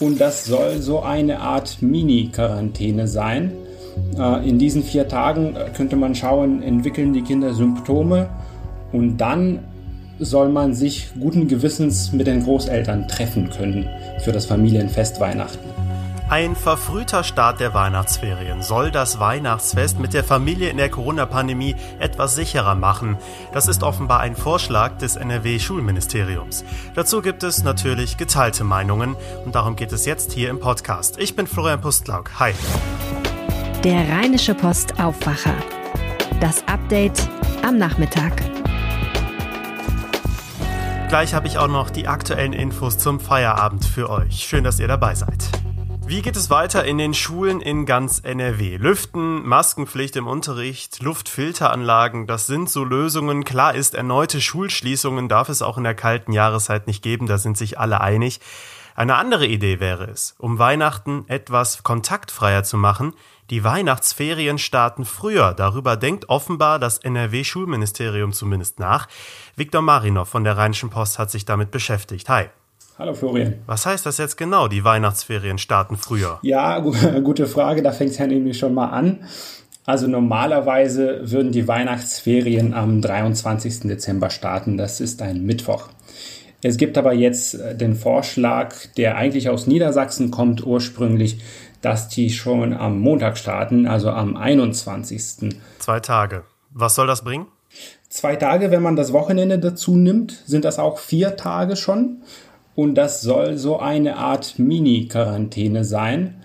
Und das soll so eine Art Mini-Quarantäne sein. Äh, in diesen vier Tagen könnte man schauen, entwickeln die Kinder Symptome und dann soll man sich guten Gewissens mit den Großeltern treffen können für das Familienfest Weihnachten. Ein verfrühter Start der Weihnachtsferien soll das Weihnachtsfest mit der Familie in der Corona-Pandemie etwas sicherer machen. Das ist offenbar ein Vorschlag des NRW-Schulministeriums. Dazu gibt es natürlich geteilte Meinungen und darum geht es jetzt hier im Podcast. Ich bin Florian Pustlauk. Hi. Der Rheinische Post Aufwacher. Das Update am Nachmittag. Gleich habe ich auch noch die aktuellen Infos zum Feierabend für euch. Schön, dass ihr dabei seid. Wie geht es weiter in den Schulen in ganz NRW? Lüften, Maskenpflicht im Unterricht, Luftfilteranlagen, das sind so Lösungen. Klar ist, erneute Schulschließungen darf es auch in der kalten Jahreszeit nicht geben, da sind sich alle einig. Eine andere Idee wäre es, um Weihnachten etwas kontaktfreier zu machen, die Weihnachtsferien starten früher. Darüber denkt offenbar das NRW-Schulministerium zumindest nach. Viktor Marinov von der Rheinischen Post hat sich damit beschäftigt. Hi. Hallo Florian. Was heißt das jetzt genau? Die Weihnachtsferien starten früher? Ja, gute Frage. Da fängt es ja nämlich schon mal an. Also normalerweise würden die Weihnachtsferien am 23. Dezember starten. Das ist ein Mittwoch. Es gibt aber jetzt äh, den Vorschlag, der eigentlich aus Niedersachsen kommt ursprünglich, dass die schon am Montag starten, also am 21. Zwei Tage. Was soll das bringen? Zwei Tage, wenn man das Wochenende dazu nimmt, sind das auch vier Tage schon. Und das soll so eine Art Mini-Quarantäne sein.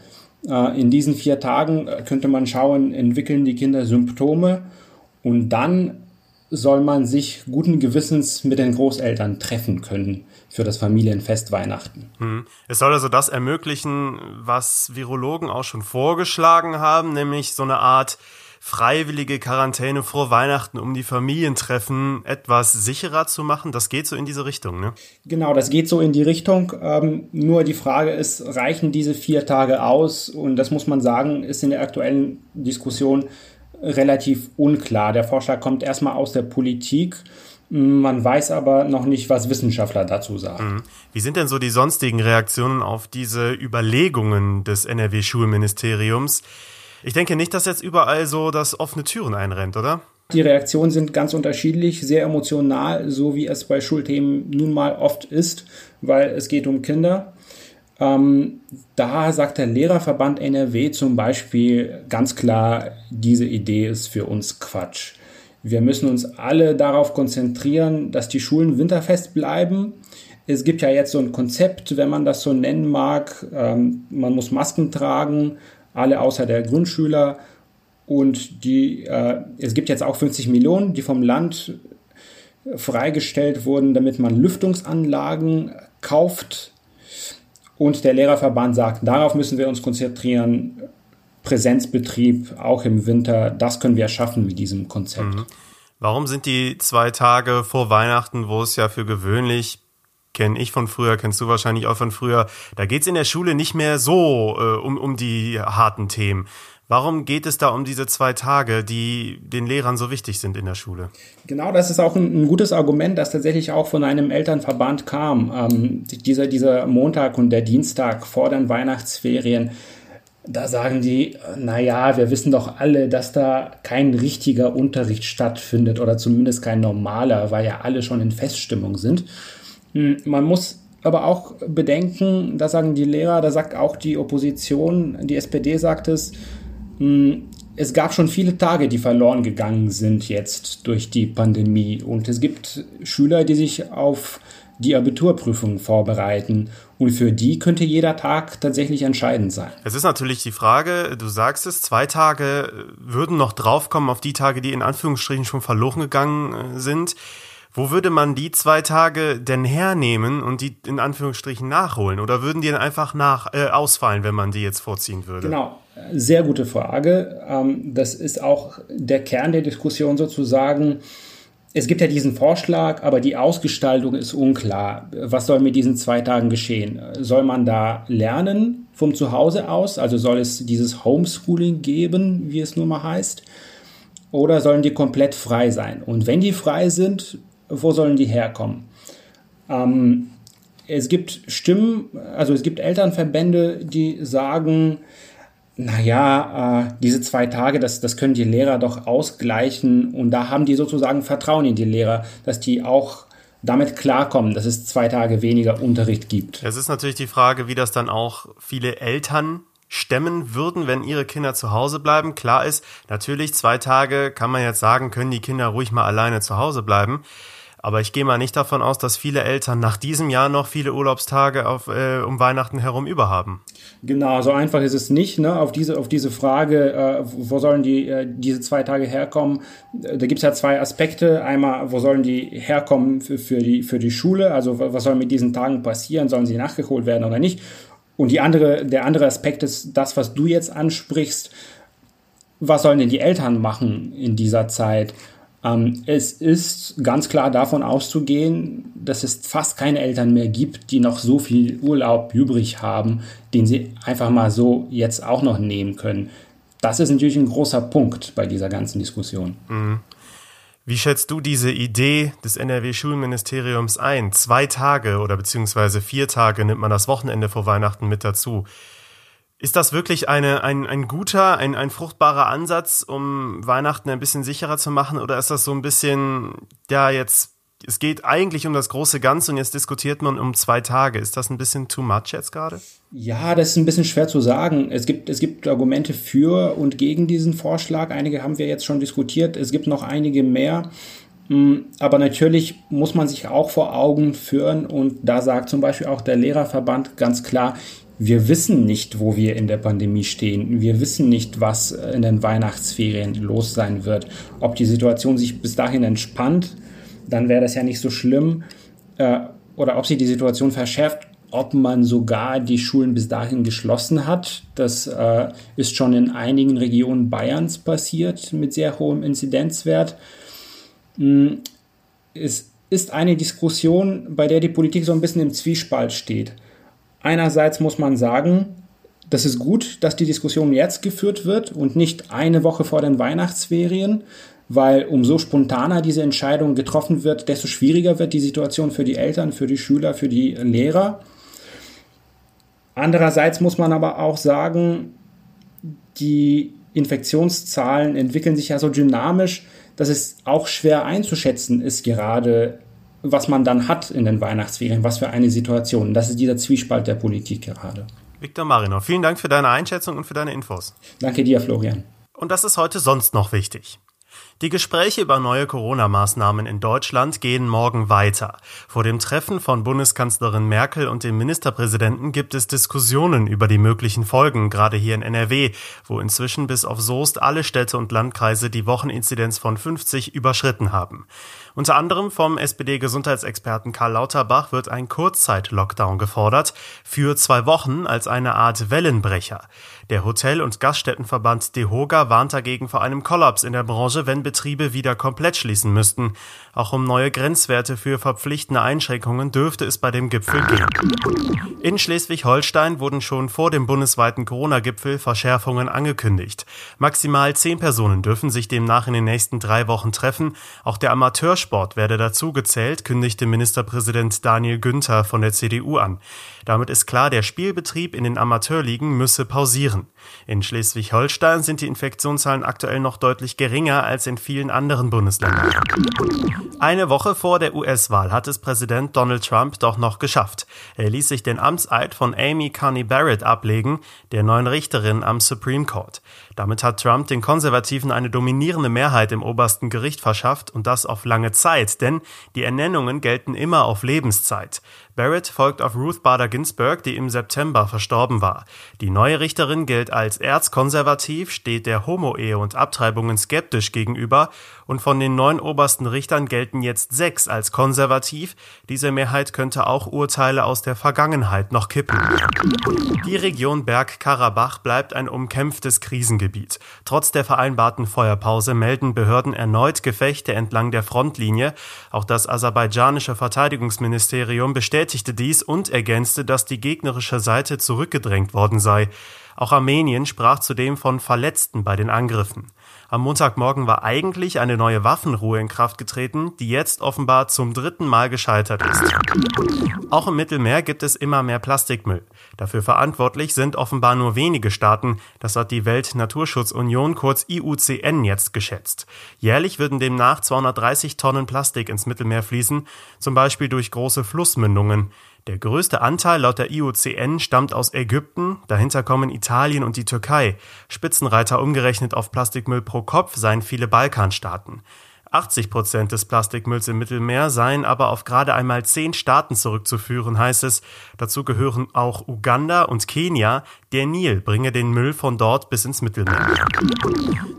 Äh, in diesen vier Tagen äh, könnte man schauen, entwickeln die Kinder Symptome und dann soll man sich guten Gewissens mit den Großeltern treffen können für das Familienfest Weihnachten. Hm. Es soll also das ermöglichen, was Virologen auch schon vorgeschlagen haben, nämlich so eine Art freiwillige Quarantäne vor Weihnachten, um die Familientreffen etwas sicherer zu machen. Das geht so in diese Richtung, ne? Genau, das geht so in die Richtung. Ähm, nur die Frage ist, reichen diese vier Tage aus? Und das muss man sagen, ist in der aktuellen Diskussion relativ unklar. Der Vorschlag kommt erstmal aus der Politik. Man weiß aber noch nicht, was Wissenschaftler dazu sagen. Mhm. Wie sind denn so die sonstigen Reaktionen auf diese Überlegungen des NRW-Schulministeriums? Ich denke nicht, dass jetzt überall so das offene Türen einrennt, oder? Die Reaktionen sind ganz unterschiedlich, sehr emotional, so wie es bei Schulthemen nun mal oft ist, weil es geht um Kinder. Ähm, da sagt der Lehrerverband NRW zum Beispiel ganz klar, diese Idee ist für uns Quatsch. Wir müssen uns alle darauf konzentrieren, dass die Schulen winterfest bleiben. Es gibt ja jetzt so ein Konzept, wenn man das so nennen mag. Ähm, man muss Masken tragen, alle außer der Grundschüler. Und die, äh, es gibt jetzt auch 50 Millionen, die vom Land freigestellt wurden, damit man Lüftungsanlagen kauft. Und der Lehrerverband sagt, darauf müssen wir uns konzentrieren. Präsenzbetrieb, auch im Winter, das können wir schaffen mit diesem Konzept. Mhm. Warum sind die zwei Tage vor Weihnachten, wo es ja für gewöhnlich kenne ich von früher, kennst du wahrscheinlich auch von früher. Da geht es in der Schule nicht mehr so äh, um, um die harten Themen. Warum geht es da um diese zwei Tage, die den Lehrern so wichtig sind in der Schule? Genau, das ist auch ein, ein gutes Argument, das tatsächlich auch von einem Elternverband kam. Ähm, dieser, dieser Montag und der Dienstag vor den Weihnachtsferien, da sagen die, naja, wir wissen doch alle, dass da kein richtiger Unterricht stattfindet oder zumindest kein normaler, weil ja alle schon in Feststimmung sind. Hm, man muss aber auch bedenken, da sagen die Lehrer, da sagt auch die Opposition, die SPD sagt es, hm, es gab schon viele Tage, die verloren gegangen sind jetzt durch die Pandemie. Und es gibt Schüler, die sich auf die Abiturprüfung vorbereiten. Und für die könnte jeder Tag tatsächlich entscheidend sein. Es ist natürlich die Frage, du sagst es, zwei Tage würden noch draufkommen auf die Tage, die in Anführungsstrichen schon verloren gegangen äh, sind. Wo würde man die zwei Tage denn hernehmen und die in Anführungsstrichen nachholen? Oder würden die dann einfach nach, äh, ausfallen, wenn man die jetzt vorziehen würde? Genau, sehr gute Frage. Ähm, das ist auch der Kern der Diskussion sozusagen. Es gibt ja diesen Vorschlag, aber die Ausgestaltung ist unklar. Was soll mit diesen zwei Tagen geschehen? Soll man da lernen vom Zuhause aus? Also soll es dieses Homeschooling geben, wie es nun mal heißt? Oder sollen die komplett frei sein? Und wenn die frei sind, wo sollen die herkommen? Ähm, es gibt Stimmen, also es gibt Elternverbände, die sagen, naja, äh, diese zwei Tage, das, das können die Lehrer doch ausgleichen. Und da haben die sozusagen Vertrauen in die Lehrer, dass die auch damit klarkommen, dass es zwei Tage weniger Unterricht gibt. Es ist natürlich die Frage, wie das dann auch viele Eltern stemmen würden, wenn ihre Kinder zu Hause bleiben. Klar ist, natürlich zwei Tage kann man jetzt sagen, können die Kinder ruhig mal alleine zu Hause bleiben. Aber ich gehe mal nicht davon aus, dass viele Eltern nach diesem Jahr noch viele Urlaubstage auf, äh, um Weihnachten herum überhaben. Genau, so einfach ist es nicht. Ne? Auf, diese, auf diese Frage, äh, wo sollen die, äh, diese zwei Tage herkommen, da gibt es ja zwei Aspekte. Einmal, wo sollen die herkommen für, für, die, für die Schule? Also was soll mit diesen Tagen passieren? Sollen sie nachgeholt werden oder nicht? Und die andere, der andere Aspekt ist das, was du jetzt ansprichst. Was sollen denn die Eltern machen in dieser Zeit? Ähm, es ist ganz klar davon auszugehen, dass es fast keine Eltern mehr gibt, die noch so viel Urlaub übrig haben, den sie einfach mal so jetzt auch noch nehmen können. Das ist natürlich ein großer Punkt bei dieser ganzen Diskussion. Mhm. Wie schätzt du diese Idee des NRW-Schulministeriums ein? Zwei Tage oder beziehungsweise vier Tage nimmt man das Wochenende vor Weihnachten mit dazu. Ist das wirklich eine, ein, ein guter, ein, ein fruchtbarer Ansatz, um Weihnachten ein bisschen sicherer zu machen? Oder ist das so ein bisschen, ja, jetzt, es geht eigentlich um das große Ganze und jetzt diskutiert man um zwei Tage. Ist das ein bisschen too much jetzt gerade? Ja, das ist ein bisschen schwer zu sagen. Es gibt, es gibt Argumente für und gegen diesen Vorschlag. Einige haben wir jetzt schon diskutiert. Es gibt noch einige mehr. Mm, aber natürlich muss man sich auch vor Augen führen und da sagt zum Beispiel auch der Lehrerverband ganz klar, wir wissen nicht, wo wir in der Pandemie stehen. Wir wissen nicht, was in den Weihnachtsferien los sein wird. Ob die Situation sich bis dahin entspannt, dann wäre das ja nicht so schlimm. Äh, oder ob sich die Situation verschärft, ob man sogar die Schulen bis dahin geschlossen hat. Das äh, ist schon in einigen Regionen Bayerns passiert mit sehr hohem Inzidenzwert. Hm, es ist eine Diskussion, bei der die Politik so ein bisschen im Zwiespalt steht. Einerseits muss man sagen, das ist gut, dass die Diskussion jetzt geführt wird und nicht eine Woche vor den Weihnachtsferien, weil umso spontaner diese Entscheidung getroffen wird, desto schwieriger wird die Situation für die Eltern, für die Schüler, für die Lehrer. Andererseits muss man aber auch sagen, die Infektionszahlen entwickeln sich ja so dynamisch, dass es auch schwer einzuschätzen ist, gerade was man dann hat in den Weihnachtsferien, was für eine Situation. Das ist dieser Zwiespalt der Politik gerade. Viktor Marinov, vielen Dank für deine Einschätzung und für deine Infos. Danke dir, Florian. Und das ist heute sonst noch wichtig. Die Gespräche über neue Corona-Maßnahmen in Deutschland gehen morgen weiter. Vor dem Treffen von Bundeskanzlerin Merkel und dem Ministerpräsidenten gibt es Diskussionen über die möglichen Folgen, gerade hier in NRW, wo inzwischen bis auf Soest alle Städte und Landkreise die Wocheninzidenz von 50 überschritten haben. Unter anderem vom SPD-Gesundheitsexperten Karl Lauterbach wird ein Kurzzeit-Lockdown gefordert, für zwei Wochen als eine Art Wellenbrecher. Der Hotel- und Gaststättenverband DEHOGA warnt dagegen vor einem Kollaps in der Branche, wenn Betriebe wieder komplett schließen müssten. Auch um neue Grenzwerte für verpflichtende Einschränkungen dürfte es bei dem Gipfel gehen. In Schleswig-Holstein wurden schon vor dem bundesweiten Corona-Gipfel Verschärfungen angekündigt. Maximal zehn Personen dürfen sich demnach in den nächsten drei Wochen treffen. Auch der Amateursport werde dazu gezählt, kündigte Ministerpräsident Daniel Günther von der CDU an. Damit ist klar, der Spielbetrieb in den Amateurligen müsse pausieren. In Schleswig-Holstein sind die Infektionszahlen aktuell noch deutlich geringer als in vielen anderen Bundesländern. Eine Woche vor der US-Wahl hat es Präsident Donald Trump doch noch geschafft. Er ließ sich den Amtseid von Amy Coney Barrett ablegen, der neuen Richterin am Supreme Court. Damit hat Trump den Konservativen eine dominierende Mehrheit im obersten Gericht verschafft und das auf lange Zeit, denn die Ernennungen gelten immer auf Lebenszeit. Barrett folgt auf Ruth Bader Ginsburg, die im September verstorben war. Die neue Richterin gilt als erzkonservativ, steht der Homo-Ehe und Abtreibungen skeptisch gegenüber und von den neun obersten Richtern gelten jetzt sechs als konservativ. Diese Mehrheit könnte auch Urteile aus der Vergangenheit noch kippen. Die Region Bergkarabach bleibt ein umkämpftes Krisengebiet. Trotz der vereinbarten Feuerpause melden Behörden erneut Gefechte entlang der Frontlinie. Auch das aserbaidschanische Verteidigungsministerium bestätigt bestätigte dies und ergänzte, dass die gegnerische Seite zurückgedrängt worden sei. Auch Armenien sprach zudem von Verletzten bei den Angriffen. Am Montagmorgen war eigentlich eine neue Waffenruhe in Kraft getreten, die jetzt offenbar zum dritten Mal gescheitert ist. Auch im Mittelmeer gibt es immer mehr Plastikmüll. Dafür verantwortlich sind offenbar nur wenige Staaten, das hat die Weltnaturschutzunion kurz IUCN jetzt geschätzt. Jährlich würden demnach 230 Tonnen Plastik ins Mittelmeer fließen, zum Beispiel durch große Flussmündungen. Der größte Anteil laut der IUCN stammt aus Ägypten, dahinter kommen Italien und die Türkei. Spitzenreiter umgerechnet auf Plastikmüll pro Kopf seien viele Balkanstaaten. 80 Prozent des Plastikmülls im Mittelmeer seien aber auf gerade einmal zehn Staaten zurückzuführen, heißt es. Dazu gehören auch Uganda und Kenia. Der Nil bringe den Müll von dort bis ins Mittelmeer.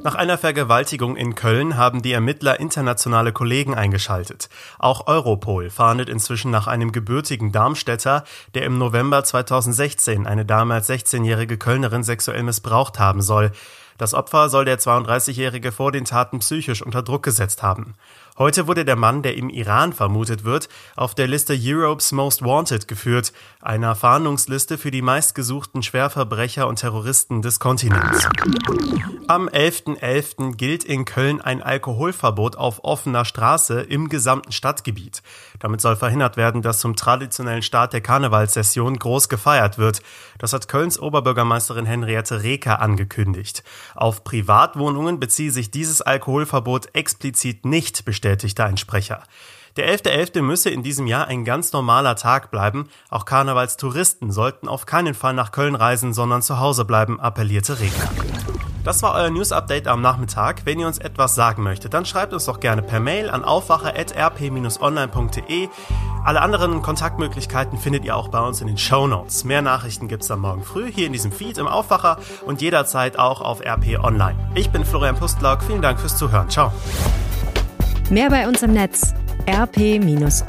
Nach einer Vergewaltigung in Köln haben die Ermittler internationale Kollegen eingeschaltet. Auch Europol fahndet inzwischen nach einem gebürtigen Darmstädter, der im November 2016 eine damals 16-jährige Kölnerin sexuell missbraucht haben soll. Das Opfer soll der 32-Jährige vor den Taten psychisch unter Druck gesetzt haben. Heute wurde der Mann, der im Iran vermutet wird, auf der Liste Europe's Most Wanted geführt, einer Fahndungsliste für die meistgesuchten Schwerverbrecher und Terroristen des Kontinents. Am 11.11. .11. gilt in Köln ein Alkoholverbot auf offener Straße im gesamten Stadtgebiet. Damit soll verhindert werden, dass zum traditionellen Start der Karnevalssession groß gefeiert wird. Das hat Kölns Oberbürgermeisterin Henriette Reker angekündigt. Auf Privatwohnungen beziehe sich dieses Alkoholverbot explizit nicht, bestätigte ein Sprecher. Der 11.11. .11. müsse in diesem Jahr ein ganz normaler Tag bleiben. Auch Karnevalstouristen sollten auf keinen Fall nach Köln reisen, sondern zu Hause bleiben, appellierte Reker. Das war euer News Update am Nachmittag. Wenn ihr uns etwas sagen möchtet, dann schreibt uns doch gerne per Mail an aufwacher.rp-online.de. Alle anderen Kontaktmöglichkeiten findet ihr auch bei uns in den Show Notes. Mehr Nachrichten gibt's dann morgen früh hier in diesem Feed im Aufwacher und jederzeit auch auf RP Online. Ich bin Florian Pustlauk. Vielen Dank fürs Zuhören. Ciao. Mehr bei uns im Netz rp-online.de